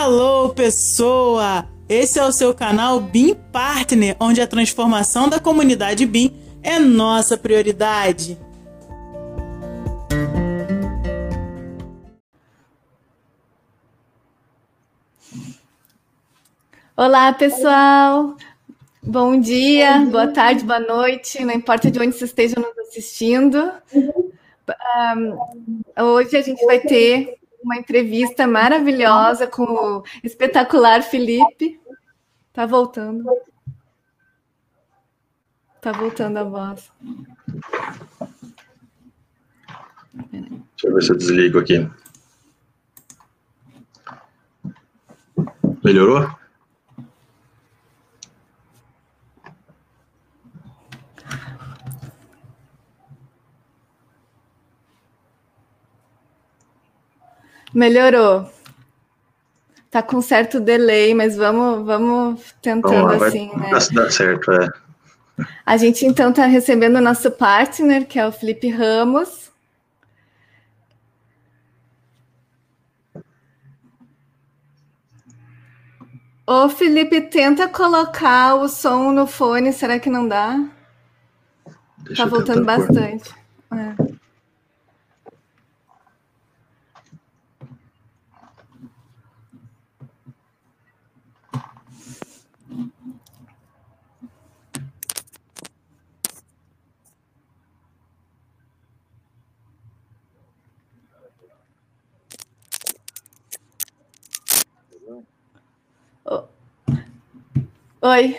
Hello, pessoa! Esse é o seu canal BIM Partner, onde a transformação da comunidade BIM é nossa prioridade. Olá, pessoal! Bom dia, boa tarde, boa noite, não importa de onde vocês estejam nos assistindo. Um, hoje a gente vai ter uma entrevista maravilhosa com o espetacular Felipe. Tá voltando. Tá voltando a voz. Deixa eu ver se eu desligo aqui. Melhorou? Melhorou. Tá com certo delay, mas vamos, vamos tentando Vamos lá, assim, vai né? dar certo, é. A gente então está recebendo o nosso partner, que é o Felipe Ramos. Ô, Felipe, tenta colocar o som no fone, será que não dá? Deixa Tá voltando bastante. É. Oi.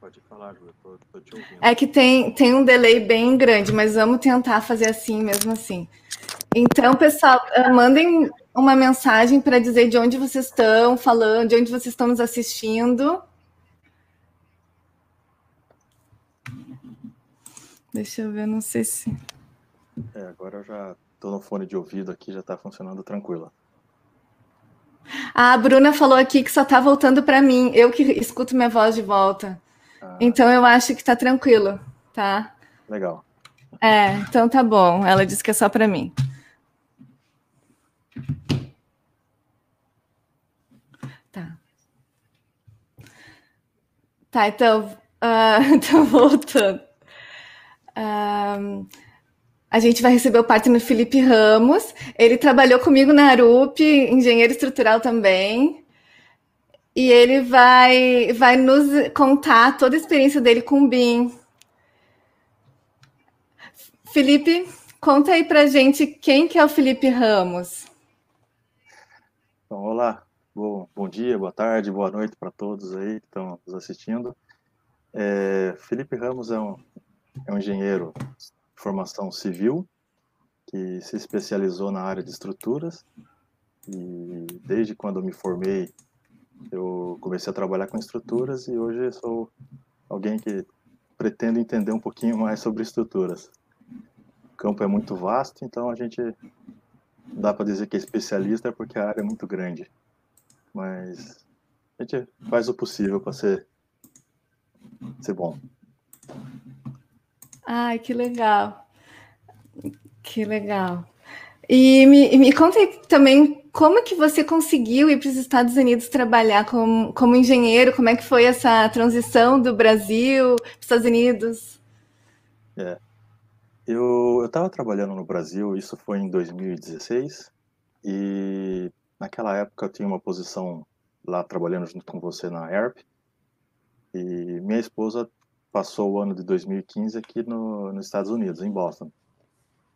Pode falar, Ju, eu tô, tô te ouvindo. É que tem, tem um delay bem grande, mas vamos tentar fazer assim mesmo assim. Então, pessoal, eh, mandem uma mensagem para dizer de onde vocês estão falando, de onde vocês estão nos assistindo. Deixa eu ver, não sei se. É, agora eu já tô no fone de ouvido aqui, já tá funcionando tranquilo. Ah, a Bruna falou aqui que só tá voltando para mim. Eu que escuto minha voz de volta. Ah, Então eu acho que tá tranquilo, tá? Legal. É, então tá bom. Ela disse que é só para mim. Tá. Tá, então, ah, então voltando. A gente vai receber o partner Felipe Ramos. Ele trabalhou comigo na Arup, engenheiro estrutural também. E ele vai, vai nos contar toda a experiência dele com o BIM. Felipe, conta aí pra gente quem que é o Felipe Ramos. Então, olá. Bom, bom dia, boa tarde, boa noite para todos aí que estão nos assistindo. É, Felipe Ramos é um, é um engenheiro de formação civil que se especializou na área de estruturas e desde quando eu me formei eu comecei a trabalhar com estruturas e hoje sou alguém que pretendo entender um pouquinho mais sobre estruturas. O campo é muito vasto, então a gente dá para dizer que é especialista porque a área é muito grande. Mas a gente faz o possível para ser, ser bom. Ai, que legal. Que legal. E me, me conta também como que você conseguiu ir para os Estados Unidos trabalhar como, como engenheiro? Como é que foi essa transição do Brasil para os Estados Unidos? Eu estava trabalhando no Brasil, isso foi em 2016, e naquela época eu tinha uma posição lá trabalhando junto com você na ERP, e minha esposa passou o ano de 2015 aqui no, nos Estados Unidos, em Boston.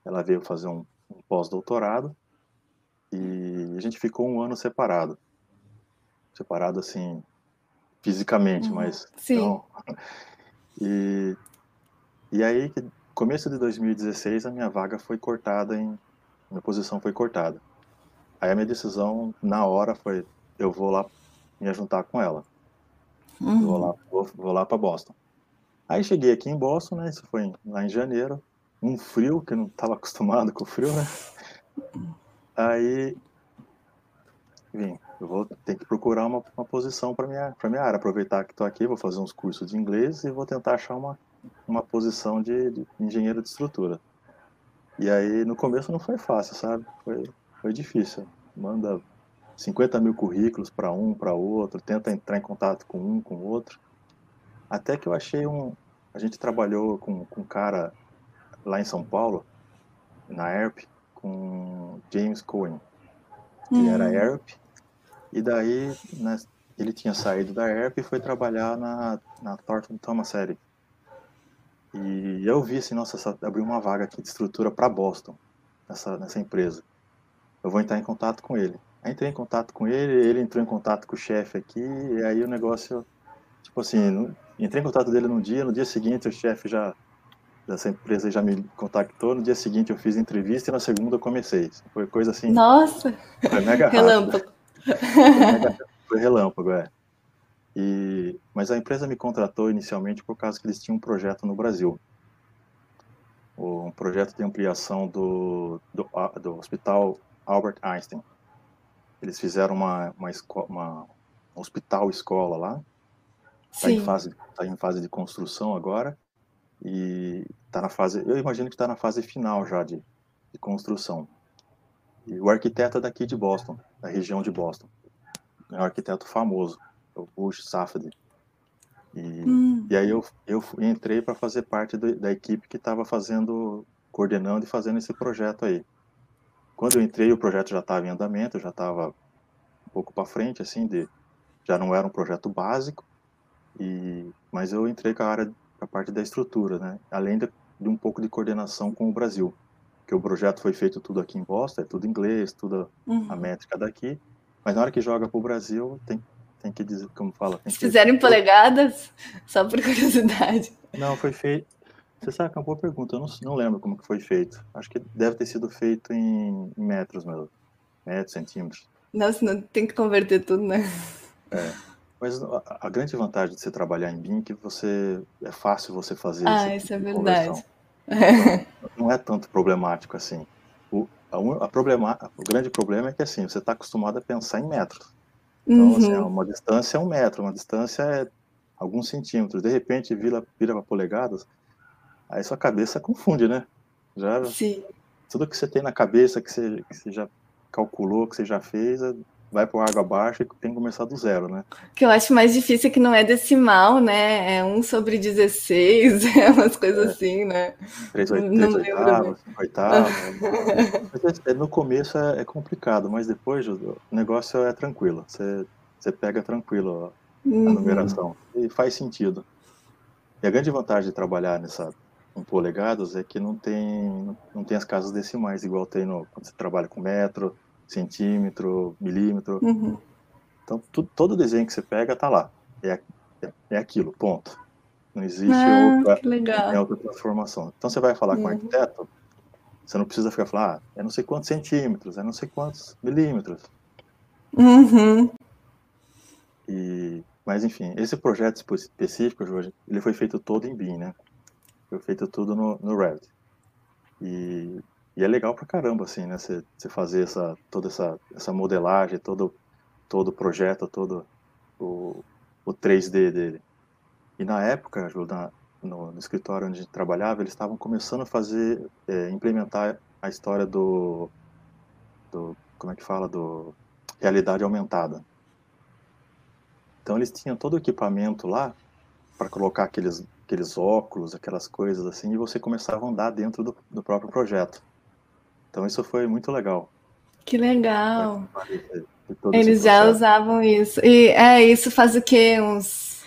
Ela veio fazer um, um pós-doutorado, e a gente ficou um ano separado. Separado, assim, fisicamente, Uhum, mas... sim. não- E, e aí, começo de 2016, a minha vaga foi cortada em... Minha posição foi cortada. Aí a minha decisão, na hora, foi... Eu vou lá me juntar com ela. Vou Uhum. lá, vou, vou lá para Boston. Aí cheguei aqui em Boston, né? Isso foi lá em janeiro. Um frio, que não estava acostumado com o frio, né? Aí vim. eu vou ter que procurar uma, uma posição para minha para minha área, aproveitar que estou aqui, vou fazer uns cursos de inglês e vou tentar achar uma uma posição de, de engenheiro de estrutura. E aí no começo não foi fácil, sabe? Foi foi difícil. Manda 50 mil currículos para um, para outro, tenta entrar em contato com um, com outro. Até que eu achei um. A gente trabalhou com, com um cara lá em São Paulo, na ERP, com James Cohen. Ele era ERP, e daí né, ele tinha saído da ERP e foi trabalhar na, na Thornton Thomas Eric. E eu vi assim, nossa, abriu uma vaga aqui de estrutura para Boston, nessa, nessa empresa. Eu vou entrar em contato com ele. Aí entrei em contato com ele, ele entrou em contato com o chefe aqui, e aí o negócio, tipo assim, entrei em contato dele num dia, no dia seguinte o chefe já dessa empresa já me contactou, no dia seguinte eu fiz entrevista e na segunda eu comecei. Foi coisa assim. Nossa! Foi mega relâmpago. Foi, mega, foi relâmpago, é. E, mas a empresa me contratou inicialmente por causa que eles tinham um projeto no Brasil. Um projeto de ampliação do, do, do Hospital Albert Einstein. Eles fizeram uma, uma, uma hospital-escola lá. Está em, fase, tá em fase de construção agora. E está na fase, eu imagino que está na fase final já de, de construção. E o arquiteto é daqui de Boston, da região de Boston. É um arquiteto famoso, o Bush Safdie. E, hum. e aí eu, eu entrei para fazer parte do, da equipe que estava fazendo, coordenando e fazendo esse projeto aí. Quando eu entrei, o projeto já estava em andamento, já estava um pouco para frente, assim, de, já não era um projeto básico, e, mas eu entrei com a área, a parte da estrutura, né? Além de, de um pouco de coordenação com o Brasil, que o projeto foi feito tudo aqui em Boston, é tudo inglês, tudo uhum. a métrica daqui, mas na hora que joga para o Brasil, tem, tem que dizer, como fala... Tem Se fizeram em polegadas, só por curiosidade. Não, foi feito, você sabe que é uma boa pergunta, eu não, não lembro como que foi feito. Acho que deve ter sido feito em, em metros mesmo. Metros, centímetros. Nossa, não tem que converter tudo, né? É. Mas a, grande vantagem de você trabalhar em BIM é que você é fácil você fazer Ah, isso é verdade. Então, não é tanto problemático assim. O, a, a problema, o grande problema é que assim, você está acostumado a pensar em metros. Então, assim, uhum. assim, uma distância é um metro, uma distância é alguns centímetros. De repente, vira, vira para polegadas, Aí sua cabeça confunde, né? Já, Sim. Tudo que você tem na cabeça, que você, que você já calculou, que você já fez, é, vai para água abaixo e tem que começar do zero, né? O que eu acho mais difícil é que não é decimal, né? É 1 sobre 16, é umas coisas é. assim, né? 3, 8, 3 oitavos, 5 oitavos. É, no começo é, é, complicado, mas depois o negócio é tranquilo. Você, você pega tranquilo a, uhum. numeração. E faz sentido. E a grande vantagem de trabalhar nessa com polegadas é que não tem, não tem as casas decimais, igual tem no, quando você trabalha com metro, centímetro, milímetro. Uhum. Então, tu, todo desenho que você pega tá lá. É, é, é aquilo, ponto. Não existe ah, outra, é outra transformação. Então, você vai falar uhum. com o arquiteto, você não precisa ficar falando, ah, é não sei quantos centímetros, é não sei quantos milímetros. Uhum. E, mas, enfim, esse projeto específico, Jorge, ele foi feito todo em BIM, né? Foi feito tudo no, no Revit. E, e, é legal pra caramba, assim, né? Você, fazer essa, toda essa, essa modelagem, todo, todo o projeto, todo o, o 3D dele. E na época, na, no, no, escritório onde trabalhava, eles estavam começando a fazer, é, implementar a história do, do, como é que fala, do realidade aumentada. Então eles tinham todo o equipamento lá para colocar aqueles, aqueles óculos, aquelas coisas assim, e você começava a andar dentro do, do próprio projeto. Então isso foi muito legal. Que legal. Eles já usavam isso. E é, isso faz o quê? Uns.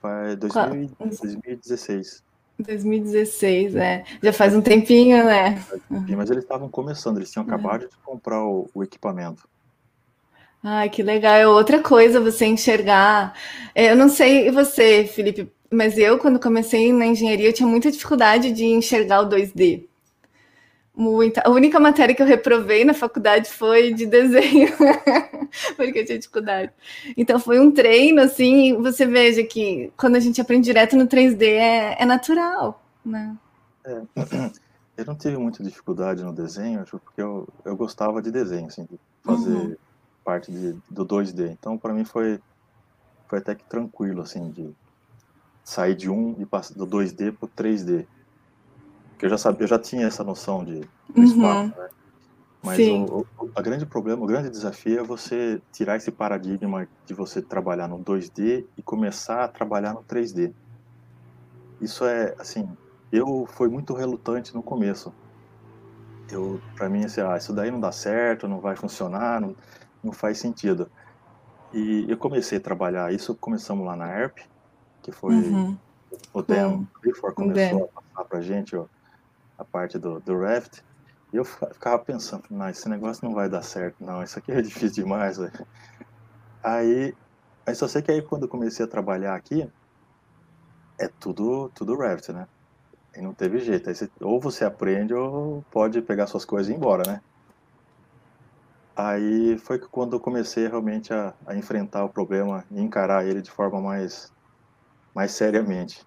Foi 2000, 2016. 2016, é. Já faz um tempinho, né? Mas eles estavam começando, eles tinham é. acabado de comprar o, o equipamento. Ai, que legal. É outra coisa você enxergar. É, eu não sei você, Felipe, mas eu, quando comecei na engenharia, eu tinha muita dificuldade de enxergar o 2D. Muita. A única matéria que eu reprovei na faculdade foi de desenho, porque eu tinha dificuldade. Então foi um treino, assim, você veja que quando a gente aprende direto no 3D é, é natural, né? É, eu não tive muita dificuldade no desenho, porque eu, eu gostava de desenho, assim, de fazer. Uhum parte de, do 2D. Então, para mim foi, foi até que tranquilo, assim, de sair de um e passar do 2D para o 3D. Porque eu já sabia, eu já tinha essa noção de Uhum. espaço, né? Mas o, o a grande problema, o grande desafio é você tirar esse paradigma de você trabalhar no 2D e começar a trabalhar no 3D. Isso é, assim, eu fui muito relutante no começo. Eu, para mim, assim, ah, isso daí não dá certo, não vai funcionar, não, não faz sentido. E eu comecei a trabalhar, isso começamos lá na ERP, que foi Uhum. o Dan o começou a passar pra gente ó, a parte do, do Raft, e eu ficava pensando, não, esse negócio não vai dar certo, não, isso aqui é difícil demais, velho. Aí, aí só sei que aí quando eu comecei a trabalhar aqui, é tudo, tudo Raft, né? E não teve jeito, aí você- ou você aprende ou pode pegar suas coisas e ir embora, né? Aí foi quando eu comecei realmente a, a enfrentar o problema e encarar ele de forma mais, mais seriamente.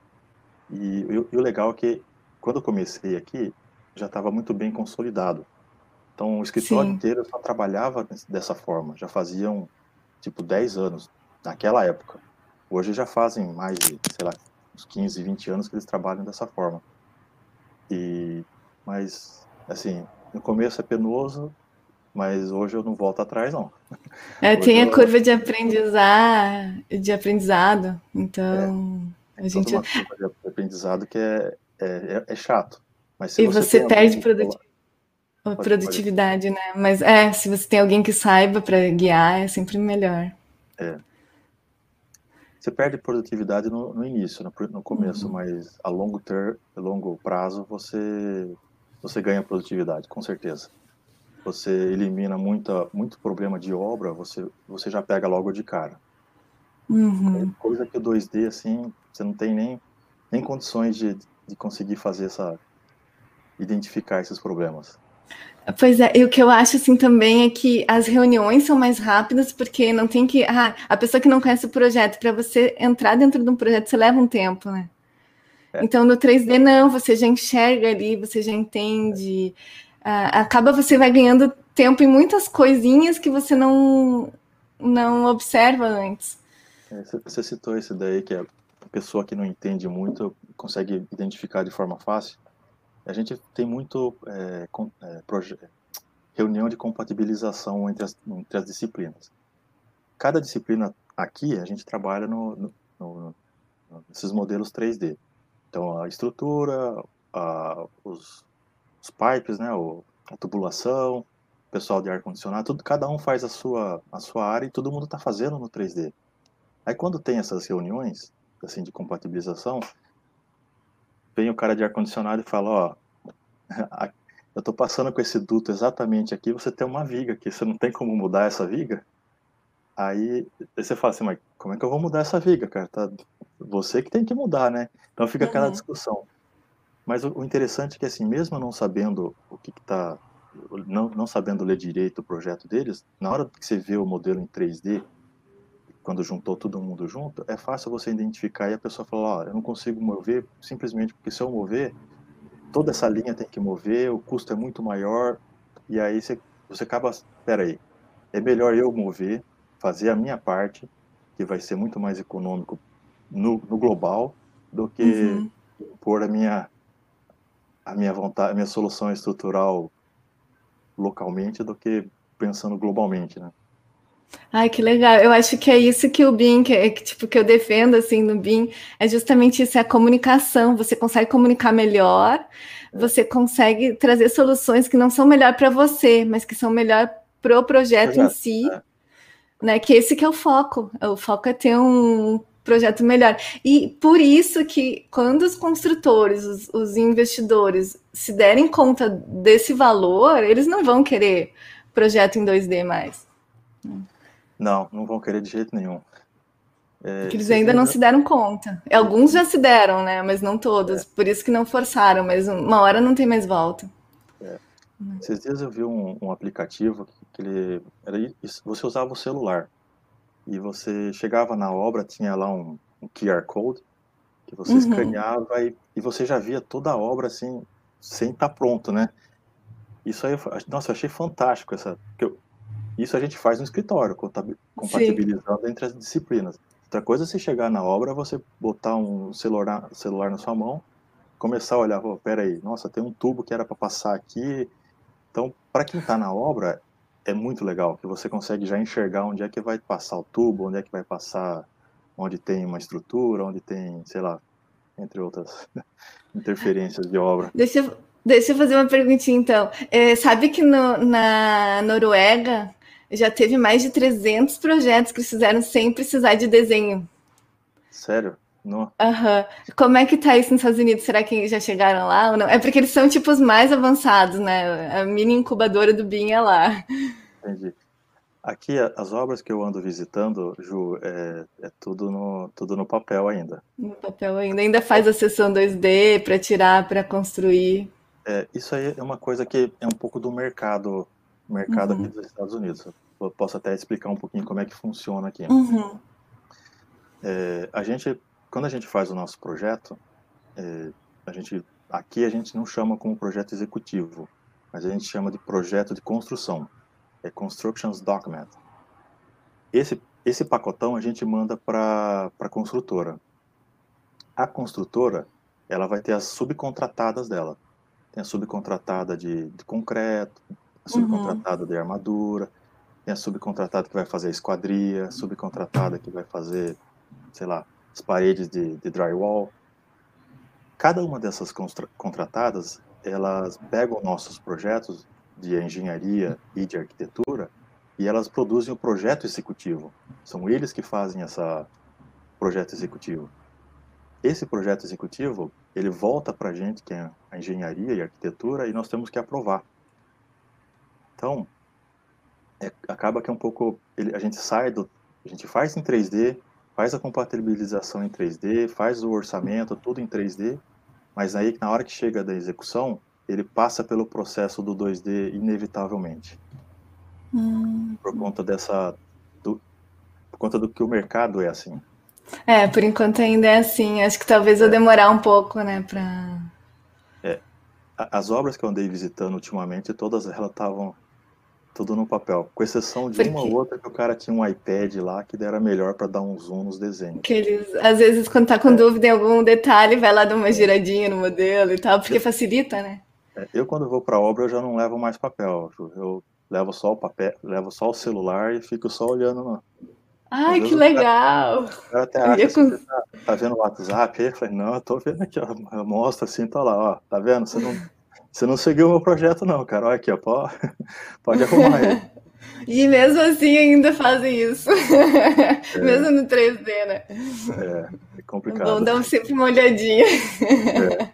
E, e e o legal é que quando eu comecei aqui, já estava muito bem consolidado. Então o escritório Sim. inteiro só trabalhava dessa forma. Já faziam tipo 10 anos naquela época. Hoje já fazem mais de, sei lá, uns 15, 20 anos que eles trabalham dessa forma. E mas assim, no começo é penoso, mas hoje eu não volto atrás não. É, Hoje tem a eu- curva de aprendizar, de aprendizado. Então, a Tem gente toda uma curva de aprendizado que é, é, é- é chato. Mas se E você tem perde alguém que produti- a pode- produtividade, né? Mas é, se você tem alguém que saiba para guiar, é sempre melhor. Você perde produtividade no, no início, no, no começo, Uhum. mas a longo ter, longo prazo você você ganha produtividade, com certeza. Você elimina muita muito problema de obra, você você já pega logo de cara. Uhum. Coisa que o 2D assim, você não tem nem nem condições de, de conseguir fazer essa identificar esses problemas. Pois é, e o que eu acho assim também é que as reuniões são mais rápidas porque não tem que. Ah, a pessoa que não conhece o projeto, para você entrar dentro de um projeto, você leva um tempo, né? É. Então no 3D não, você já enxerga ali, você já entende. Ah, acaba você vai ganhando tempo em muitas coisinhas que você não, não observa antes. É, Você citou esse daí que a pessoa que não entende muito consegue identificar de forma fácil. A gente tem muito é, com- é, reunião de compatibilização entre as, entre as disciplinas. Cada disciplina aqui a gente trabalha no, no, no- nesses modelos 3D. Então a estrutura, a- os, os pipes, né, o- a tubulação, pessoal de ar condicionado, tudo cada um faz a sua a sua área e todo mundo está fazendo no 3D. Aí quando tem essas reuniões, assim, de compatibilização, vem o cara de ar-condicionado e fala, ó, eu tô passando com esse duto exatamente aqui, você tem uma viga aqui, você não tem como mudar essa viga? Aí, aí você fala assim, mas como é que eu vou mudar essa viga, cara? Tá, você que tem que mudar, né? Então fica aquela Uhum. discussão. Mas o, o interessante é que, assim, mesmo não sabendo o que que tá, não, não sabendo ler direito o projeto deles, na hora que você vê o modelo em 3D, quando juntou todo mundo junto, é fácil você identificar e a pessoa falar, ó, eu não consigo mover simplesmente porque se eu mover, toda essa linha tem que mover, o custo é muito maior, e aí você, você acaba, espera aí, é melhor eu mover, fazer a minha parte, que vai ser muito mais econômico no, no global, do que Uhum. pôr a minha a minha vontade, a minha solução estrutural localmente do que pensando globalmente, né? Ai, que legal. Eu acho que é isso que o BIM, que, é, que, tipo, que eu defendo assim no BIM, é justamente isso, é a comunicação. Você consegue comunicar melhor, você consegue trazer soluções que não são melhor para você, mas que são melhor para o projeto em si, é. né? Que esse que é o foco. O foco é ter um projeto melhor. E por isso que quando os construtores, os, os investidores se derem conta desse valor, eles não vão querer projeto em 2D mais. Não, não vão querer de jeito nenhum. É, Que eles ainda não se deram conta. Alguns já se deram, né? Mas não todos. Por isso que não forçaram, mas uma hora não tem mais volta. Esses dias eu vi um, um aplicativo que ele era isso, você usava o celular e você chegava na obra tinha lá um, um QR code que você Uhum. escaneava e, e você já via toda a obra assim sem estar pronto, né? Isso aí, nossa, eu achei fantástico essa. porque eu- isso a gente faz no escritório, compatibilizando Sim. entre as disciplinas. Outra coisa é você chegar na obra, você botar um celular, celular na sua mão, começar a olhar, oh, peraí, nossa, tem um tubo que era para passar aqui. Então, para quem está na obra, é muito legal, que você consegue já enxergar onde é que vai passar o tubo, onde é que vai passar, onde tem uma estrutura, onde tem, sei lá, entre outras interferências de obra. Deixa eu, deixa eu fazer uma perguntinha então. É, sabe que no, na Noruega já teve mais de 300 projetos que fizeram sem precisar de desenho. Sério? Não. Uhum. Como é que tá isso nos Estados Unidos? Será que já chegaram lá ou não? É porque eles são tipo os mais avançados, né? A mini incubadora do BIM é lá. Entendi. Aqui, as obras que eu ando visitando, Ju, é, é, tudo, no, tudo no papel ainda. No papel ainda. Ainda faz a sessão 2D para tirar, para construir. É, isso aí é uma coisa que é um pouco do mercado, mercado uhum. aqui dos Estados Unidos. Eu posso até explicar um pouquinho como é que funciona aqui. Uhum. É, a gente quando a gente faz o nosso projeto, é, a gente, aqui a gente não chama como projeto executivo, mas a gente chama de projeto de construção. É Constructions Document. Esse, esse pacotão a gente manda para a construtora. A construtora, ela vai ter as subcontratadas dela. Tem a subcontratada de, de concreto, a subcontratada uhum. de armadura, tem a subcontratada que vai fazer a esquadria, a subcontratada que vai fazer, sei lá, as paredes de, de drywall. Cada uma dessas contratadas, elas pegam nossos projetos de engenharia e de arquitetura e elas produzem o projeto executivo. São eles que fazem essa projeto executivo. Esse projeto executivo, ele volta para a gente, que é a engenharia e a arquitetura, e nós temos que aprovar. Então, é, acaba que é um pouco, ele, a gente sai do, a gente faz em 3D, faz a compatibilização em 3D, faz o orçamento, tudo em 3D, mas aí na hora que chega da execução, ele passa pelo processo do 2D inevitavelmente. Hum. Por conta dessa do, por conta do que o mercado é assim. É, por enquanto ainda é assim. Acho que talvez eu é. demorar um pouco, né, para É. As obras que eu andei visitando ultimamente, todas elas estavam tudo no papel, com exceção de uma ou outra que o cara tinha um iPad lá que era melhor para dar um zoom nos desenhos. Que eles, às vezes, quando tá com é. dúvida em algum detalhe, vai lá dar uma giradinha no modelo e tal, porque eu, facilita, né? É, eu, quando vou para obra, eu já não levo mais papel. Eu levo só o papel, levo só o celular e fico só olhando no. Ai, que legal! Eu até acho assim, você tá, tá, vendo o WhatsApp aí? Eu falei, não, eu tô vendo aqui, ó. Eu mostro assim, tô lá, ó. Tá vendo? Você não você não seguiu o meu projeto, não, cara. Olha aqui, ó, pode, pode arrumar aí. E mesmo assim ainda fazem isso. É. mesmo no 3D, né? É, é complicado. Vamos dar sempre uma olhadinha. É.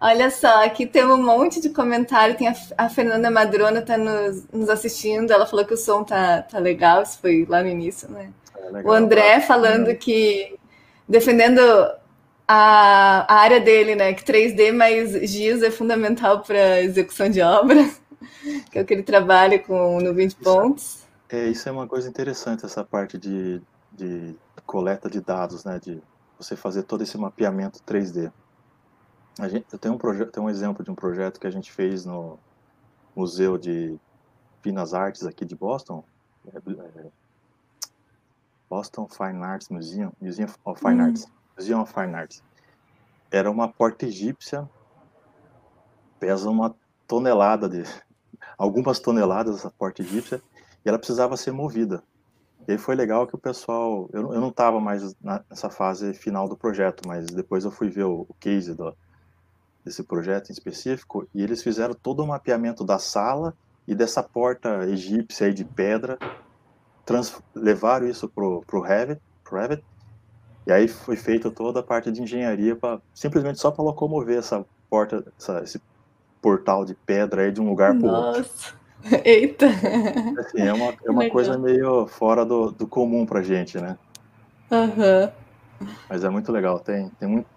Olha só, aqui tem um monte de comentário. Tem a, a Fernanda Madrona tá nos, nos, assistindo. Ela falou que o som tá, tá legal. Isso foi lá no início, né? É o André falando que defendendo a, a área dele, né? Que 3D mais GIS é fundamental para execução de obra, que é o que ele trabalha com nuvem de pontos. É, isso é uma coisa interessante, essa parte de, de coleta de dados, né? De você fazer todo esse mapeamento 3D. A gente, eu tenho um, projeto, tenho um exemplo de um projeto que a gente fez no Museu de Finas Artes aqui de Boston, é, é, Boston Fine Arts Museum, Museum of Fine hum. Arts. Museum of Fine Arts. Era uma porta egípcia, pesa uma tonelada de, algumas toneladas essa porta egípcia, e ela precisava ser movida. E aí foi legal que o pessoal, eu, eu não estava mais nessa fase final do projeto, mas depois eu fui ver o, o case do, desse projeto em específico, e eles fizeram todo o mapeamento da sala e dessa porta egípcia aí de pedra, trans, levaram isso para o Revit, Revit e aí foi feita toda a parte de engenharia para simplesmente só para locomover essa porta, essa, esse portal de pedra aí de um lugar para outro. Nossa, eita! Assim, é uma, é uma coisa meio fora do, do comum para gente, né? Uhum. Mas é muito legal, tem, tem, muito,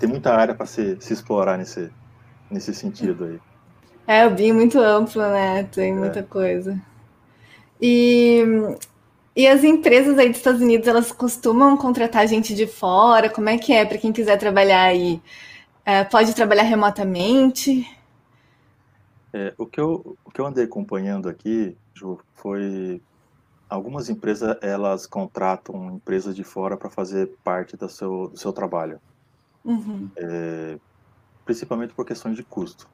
tem muita área para se, se explorar nesse, nesse sentido aí. É, o BIM é muito amplo, né? Tem é. muita coisa. E e as empresas aí dos Estados Unidos, elas costumam contratar gente de fora? Como é que é para quem quiser trabalhar aí? É, pode trabalhar remotamente? É, o, que eu, o que eu andei acompanhando aqui, Ju, foi algumas empresas elas contratam empresas de fora para fazer parte do seu, do seu trabalho, Uhum. é, principalmente por questões de custo.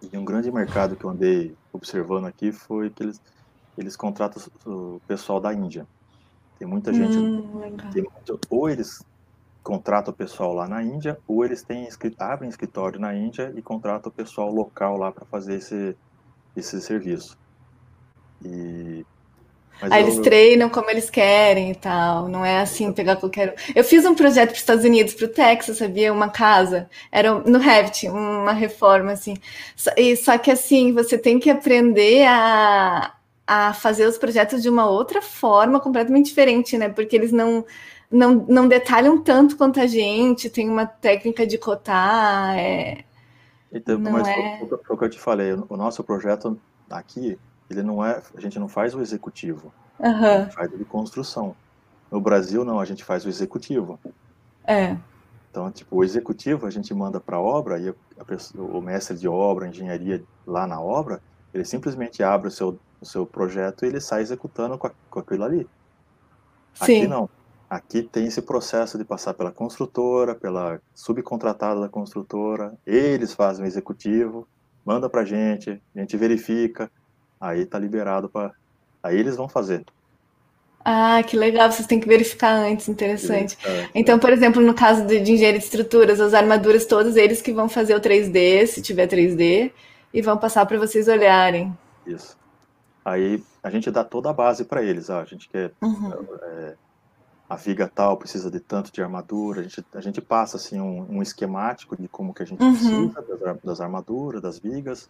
E um grande mercado que eu andei observando aqui foi que eles, eles contratam o pessoal da Índia. Tem muita gente, Hum, tem muito- ou eles contratam o pessoal lá na Índia, ou eles têm, abrem escritório na Índia e contratam o pessoal local lá para fazer esse, esse serviço. E, mas Aí eu- eles treinam como eles querem e tal. Não é assim pegar qualquer. Eu fiz um projeto para os Estados Unidos, para o Texas, sabia? Uma casa. Era no Revit, uma reforma assim. E, só que assim, você tem que aprender a, a fazer os projetos de uma outra forma, completamente diferente, né? Porque eles não, não, não detalham tanto quanto a gente, tem uma técnica de cotar. É... Então, Não mas é- foi, foi o que eu te falei, o nosso projeto aqui, ele não é, a gente não faz o executivo, a Aham, gente faz de construção. No Brasil, não, a gente faz o executivo. é. Então, tipo, o executivo a gente manda para a obra e a pessoa- o mestre de obra, a engenharia lá na obra, ele simplesmente abre o seu, o seu projeto e ele sai executando com, a- com aquilo ali. Aqui Sim. não. Aqui tem esse processo de passar pela construtora, pela subcontratada da construtora, eles fazem o executivo, manda pra gente, a gente verifica, aí tá liberado para aí eles vão fazer. Ah, que legal, vocês têm que verificar antes, interessante. É, Então, por exemplo, no caso de, de engenharia de estruturas, as armaduras todas eles que vão fazer o 3D, se tiver 3D, e vão passar para vocês olharem. isso. Aí a gente dá toda a base para eles, ah, a gente quer Uhum. a viga tal precisa de tanto de armadura, a gente, a gente passa assim um, um esquemático de como que a gente Uhum. precisa das, das armaduras, das vigas,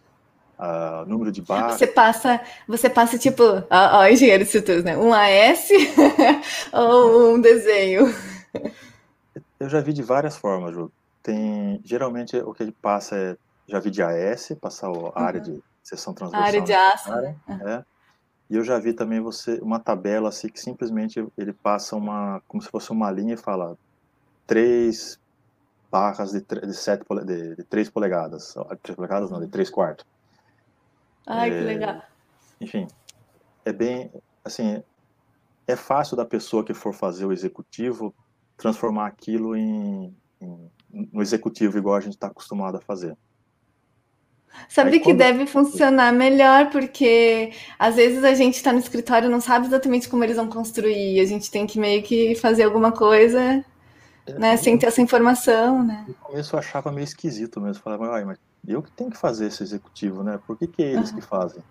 ah, número de barras. Você passa, você passa tipo, ó, ó, engenheiro de estruturas, né? Um AS ou um desenho? Eu já vi de várias formas, Ju. Tem, geralmente o que ele passa é, já vi de AS, passar a área de seção A transversal. área de aço. necessária, é. E eu já vi também você uma tabela assim que simplesmente ele passa uma como se fosse uma linha e fala três barras de, de, sete de, de três polegadas, três polegadas não, de três quartos. Ai, que É, legal. Enfim, é bem assim, é fácil da pessoa que for fazer o executivo transformar aquilo em, em no executivo igual a gente está acostumado a fazer. Sabe Aí que quando- deve funcionar melhor, porque às vezes a gente está no escritório e não sabe exatamente como eles vão construir. A gente tem que meio que fazer alguma coisa, né, sem ter essa informação, né? No começo eu achava meio esquisito mesmo. Falava, "Uai, mas eu que tenho que fazer esse executivo, né? Por que, que é eles que fazem?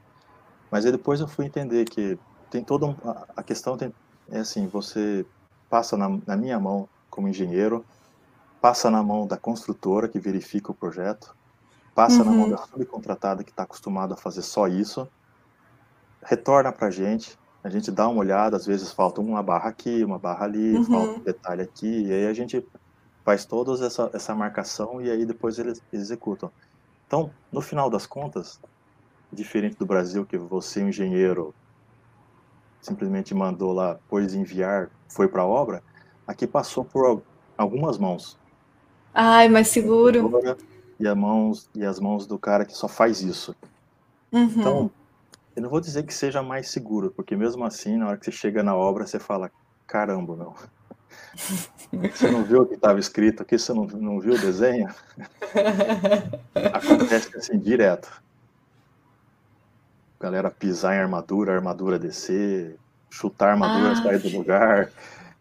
Mas aí depois eu fui entender que tem toda um, a- a questão tem, é assim, você passa na, na minha mão como engenheiro, passa na mão da construtora que verifica o projeto, passa na mão Uhum. da subcontratada que está acostumada a fazer só isso, retorna para a gente, a gente dá uma olhada, às vezes falta uma barra aqui, uma barra ali, Uhum. falta um detalhe aqui, e aí a gente faz toda essa, essa marcação e aí depois eles executam. Então, no final das contas, diferente do Brasil, que você, um engenheiro, simplesmente mandou lá, pôs enviar, foi para a obra, aqui passou por al- algumas mãos. Ai, mais seguro. E, a mãos, e as mãos do cara que só faz isso. Uhum. Então, eu não vou dizer que seja mais seguro, porque mesmo assim, na hora que você chega na obra, você fala, caramba, meu. Você não viu o que estava escrito aqui? Você não, não viu o desenho? Acontece assim, direto. Galera pisar em armadura, armadura descer, chutar a armadura, Ah. sair do lugar.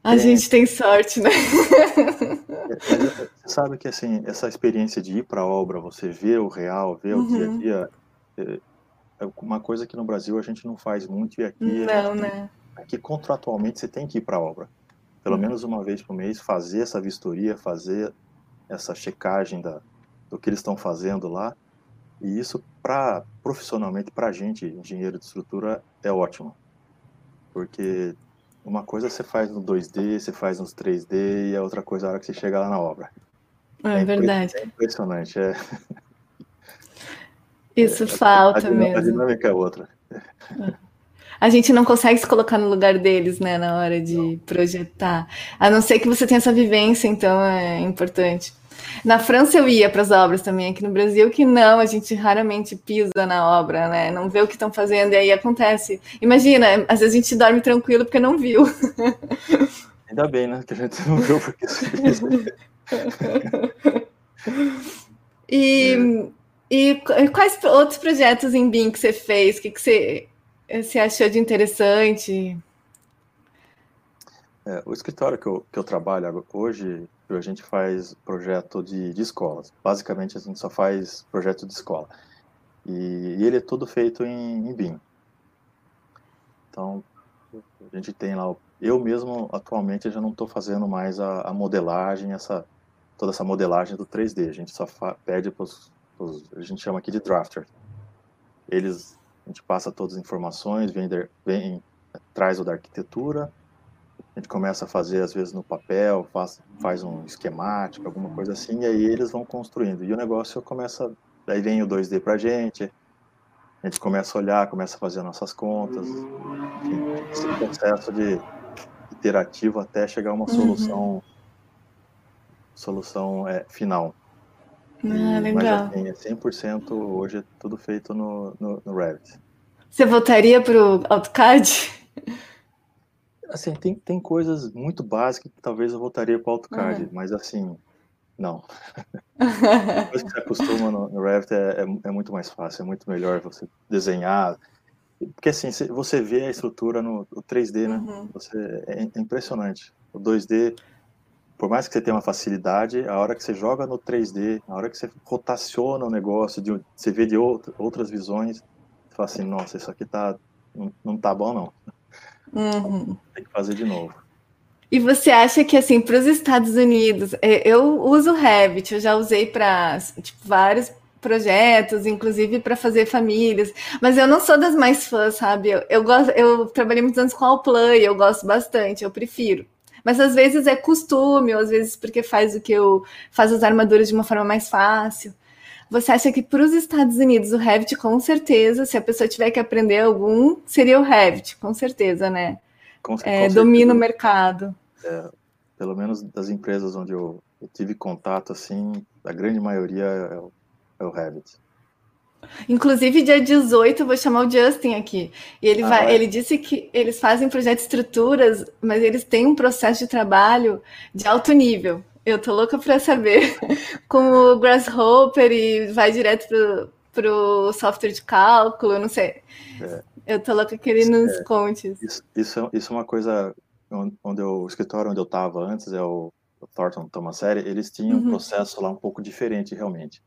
A gente tem sorte, né? Você sabe que assim, essa experiência de ir para a obra, você vê o real, vê o Uhum. dia a dia, é é uma coisa que no Brasil a gente não faz muito e aqui Não, né? Aqui, contratualmente, você tem que ir para a obra. Pelo menos uma vez por mês, fazer essa vistoria, fazer essa checagem da, do que eles estão fazendo lá. E isso, pra, profissionalmente, para a gente, engenheiro de estrutura, é ótimo. Porque uma coisa você faz no 2D, você faz nos 3D, e a outra coisa é a hora que você chega lá na obra. É impre- verdade. É impressionante. É, Isso a, falta a mesmo. dinâmica é outra. A gente não consegue se colocar no lugar deles, né, na hora de projetar. A não ser que você tenha essa vivência, então é importante. Na França eu ia para as obras também, aqui no Brasil que não, a gente raramente pisa na obra, né? Não vê o que estão fazendo e aí acontece. Imagina, às vezes a gente dorme tranquilo porque não viu. Ainda bem, né? Que a gente não viu porque e, e quais outros projetos em BIM que você fez? O que, que você, você achou de interessante? É, o escritório que eu, que eu trabalho hoje, a gente faz projeto de, de escolas. Basicamente, a gente só faz projeto de escola. E, e ele é todo feito em, em BIM. Então, a gente tem lá, eu mesmo atualmente já não estou fazendo mais a, a, modelagem, essa, toda essa modelagem do 3D. A gente só pede para os, a gente chama aqui de drafter. Eles, a gente passa todas as informações, vem, vem traz o da arquitetura, a gente começa a fazer às vezes no papel, faz, faz um esquemático, alguma coisa assim, e aí eles vão construindo. E o negócio começa, daí vem o 2D pra gente, a gente começa a olhar, começa a fazer nossas contas, enfim, esse processo de iterativo até chegar a uma solução uhum. solução é, final. Ah, legal. Mas assim, é 100% hoje é tudo feito no, no, no Revit. Você voltaria para o AutoCAD? Assim, tem, tem coisas muito básicas que talvez eu voltaria para o AutoCAD, uhum. mas assim, não. Depois que você acostuma no, no Revit é, é, é, muito mais fácil, é muito melhor você desenhar. Porque assim, você vê a estrutura no, no 3D, né? Uhum. Você, é, é impressionante. O 2D, por mais que você tenha uma facilidade, a hora que você joga no 3D, a hora que você rotaciona o negócio, de, você vê de outra, outras visões, você fala assim, nossa, isso aqui tá, não, não tá bom não. Uhum. Tem que fazer de novo. E você acha que, assim, para os Estados Unidos, é, eu uso o Revit, eu já usei para tipo, vários projetos, inclusive para fazer famílias, mas eu não sou das mais fãs, sabe? Eu, eu, gosto, eu trabalhei muitos anos com Allplay, eu gosto bastante, eu prefiro. Mas às vezes é costume, ou às vezes porque faz o que eu faz as armaduras de uma forma mais fácil. Você acha que para os Estados Unidos o Revit, com certeza, se a pessoa tiver que aprender algum, seria o Revit, com certeza, né? Com, é, com domina o mercado. É, pelo menos das empresas onde eu, eu, tive contato, assim, a grande maioria é o, é o Revit. Inclusive, dia 18, eu vou chamar o Justin aqui. E ele, ah, vai, é? ele disse que eles fazem projetos de estruturas, mas eles têm um processo de trabalho de alto nível. Eu tô louca para saber como o Grasshopper e vai direto pro, pro software de cálculo, não sei. É. Eu tô louca que ele nos é, conte. Isso, isso, é, isso é uma coisa onde eu, o escritório onde eu estava antes, é o, o Thornton Tomasseri, eles tinham uhum. um processo lá um pouco diferente, realmente.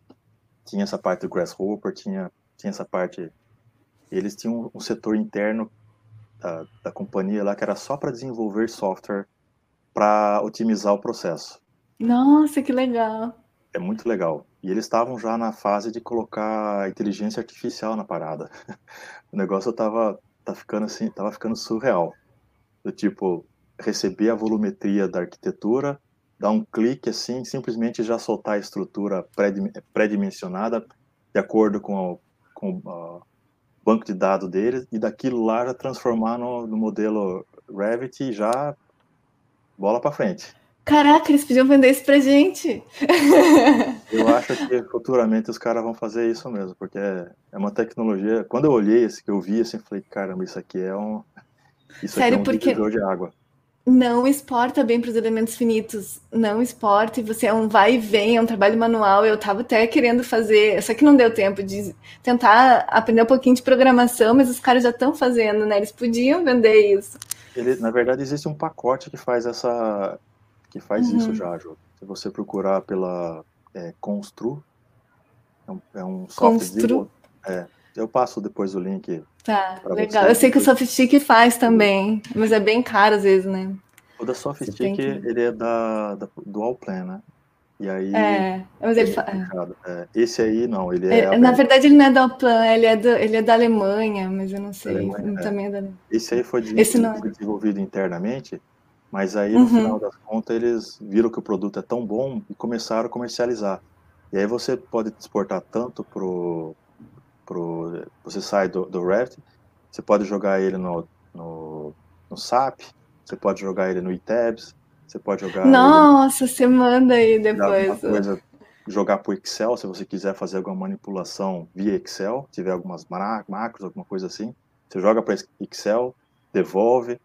Tinha essa parte do Grasshopper, tinha, tinha essa parte... Eles tinham um setor interno da, da companhia lá que era só para desenvolver software para otimizar o processo. Nossa, que legal. É muito legal. E eles estavam já na fase de colocar inteligência artificial na parada. O negócio tava, tá ficando assim, tava ficando surreal. Do tipo, receber a volumetria da arquitetura, dar um clique assim, simplesmente já soltar a estrutura pré-dimensionada de acordo com, o, com o banco de dados deles, e daquilo lá já transformar no, no modelo Revit e já bola para frente. Caraca, eles podiam vender isso pra gente. Eu acho que futuramente os caras vão fazer isso mesmo, porque é, é uma tecnologia. Quando eu olhei esse, que eu vi assim, falei, caramba, isso aqui é um. Isso Sério, aqui é um porque de água. Não exporta bem para os elementos finitos. Não exporta, e você é um vai e vem, é um trabalho manual. Eu estava até querendo fazer, só que não deu tempo de tentar aprender um pouquinho de programação, mas os caras já estão fazendo, né? Eles podiam vender isso. Ele, na verdade, existe um pacote que faz essa, que faz uhum. isso já, Ju. Se você procurar pela é, Constru, é um, é um software. Constru? É, eu passo depois o link. Tá, legal. Você. Eu sei que o Softstic faz também, mas é bem caro às vezes, né? O da Softstic, que... ele é da, da, do Allplan, né? E aí. É, mas ele é, é, Esse aí não, ele é. é na verdade, ele não é da Allplan, ele é, do, ele é da Alemanha, mas eu não sei. Alemanha, também é da Alemanha. Esse aí foi de, Esse não é. desenvolvido internamente mas aí, no uhum. final das contas, eles viram que o produto é tão bom e começaram a comercializar. E aí você pode exportar tanto pro, pro você sai do, do Revit, você pode jogar ele no, no, no SAP, você pode jogar ele no eTabs, Você pode jogar. Nossa, ele, você manda aí depois. Coisa, jogar para o Excel, se você quiser fazer alguma manipulação via Excel, tiver algumas macros, alguma coisa assim. Você joga para Excel, devolve.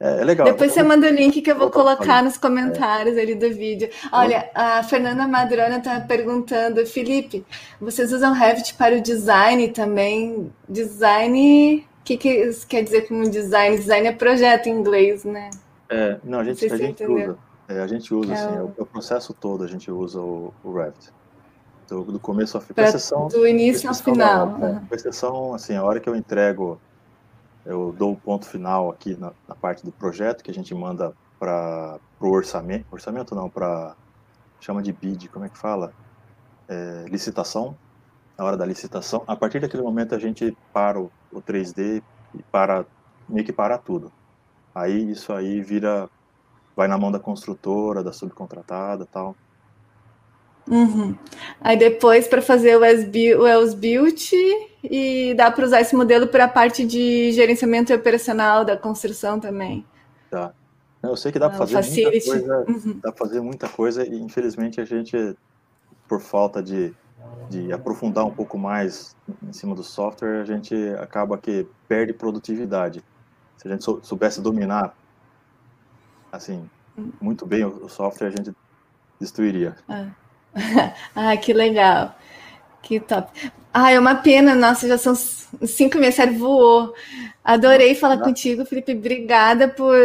É, é, legal. Depois você manda o link que eu vou colocar nos comentários é. ali do vídeo. Olha, a Fernanda Madrona está perguntando, Felipe, vocês usam Revit para o design também? Design, o que, que quer dizer como design? Design é projeto em inglês, né? É, não, a gente, não a gente usa. É, a gente usa, é assim, o... o... processo todo a gente usa o, o Revit. Do, do começo ao fim. Do início ao final. Não, com exceção, assim, a hora que eu entrego eu dou o ponto final aqui na, na parte do projeto que a gente manda para o orçamento, orçamento não, para chama de bid, como é que fala? É, licitação, na hora da licitação. A partir daquele momento a gente para o, o 3D e para meio que para tudo. Aí isso aí vira, vai na mão da construtora, da subcontratada, tal. Uhum. Aí depois para fazer o Wells Built e dá para usar esse modelo para a parte de gerenciamento operacional da construção também. Tá. Eu sei que dá para ah, fazer facility. muita coisa, uhum. dá para fazer muita coisa e infelizmente a gente, por falta de, de aprofundar um pouco mais em cima do software, a gente acaba que perde produtividade. Se a gente soubesse dominar, assim, hum. muito bem o software, a gente destruiria. Ah. ah, que legal. Que top. Ah, é uma pena, nossa, já são cinco meses, sério, voou. Adorei falar contigo, Felipe. Obrigada por,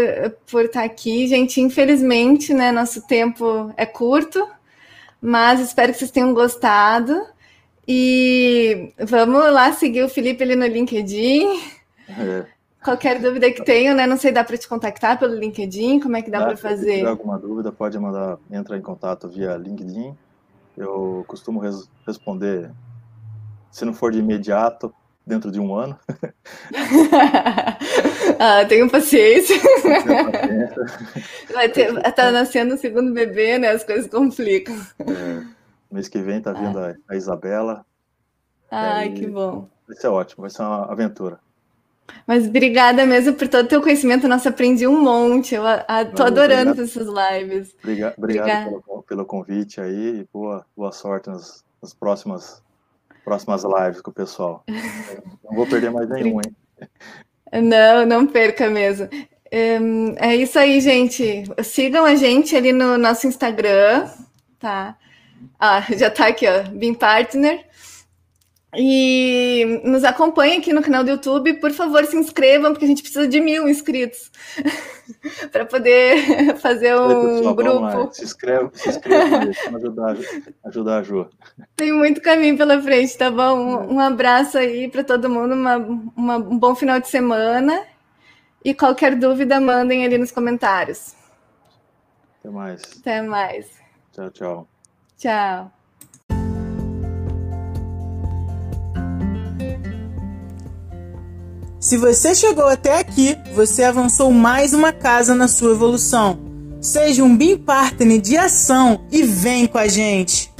por estar aqui. Gente, infelizmente, né, nosso tempo é curto, mas espero que vocês tenham gostado. E vamos lá seguir o Felipe ali no LinkedIn. É. Qualquer dúvida que tenham, né? Não sei, dá para te contactar pelo LinkedIn? Como é que dá para fazer? Se tiver alguma dúvida, pode mandar, entrar em contato via LinkedIn eu costumo res responder, se não for de imediato, dentro de um ano. ah, tenho paciência. Vai ter, tá nascendo o segundo bebê, né? As coisas complicam. É, mês que vem tá vindo ah. a, a Isabela. Ai, que bom. Vai ser ótimo, vai ser uma aventura. Mas obrigada mesmo por todo o teu conhecimento. Nossa, aprendi um monte. Eu a, tô adorando obrigado. essas lives. Obrigado, obrigado pelo, pelo, convite aí e boa, boa sorte nas, nas próximas, próximas lives com o pessoal. não vou perder mais nenhum, hein? Não, não perca mesmo. É isso aí, gente. Sigam a gente ali no nosso Instagram, tá? Ah, já tá aqui, ó, Partner. E nos acompanhem aqui no canal do YouTube. Por favor, se inscrevam, porque a gente precisa de mil inscritos para poder fazer um pessoal, grupo. Se inscreve, se inscreve para ajudar, ajudar a Ju. Tem muito caminho pela frente, tá bom? Um, um abraço aí para todo mundo, uma, uma, um bom final de semana. E qualquer dúvida, mandem ali nos comentários. Até mais. Até mais. Tchau, tchau. Tchau. Se você chegou até aqui, você avançou mais uma casa na sua evolução. Seja um BIM Partner de ação e vem com a gente!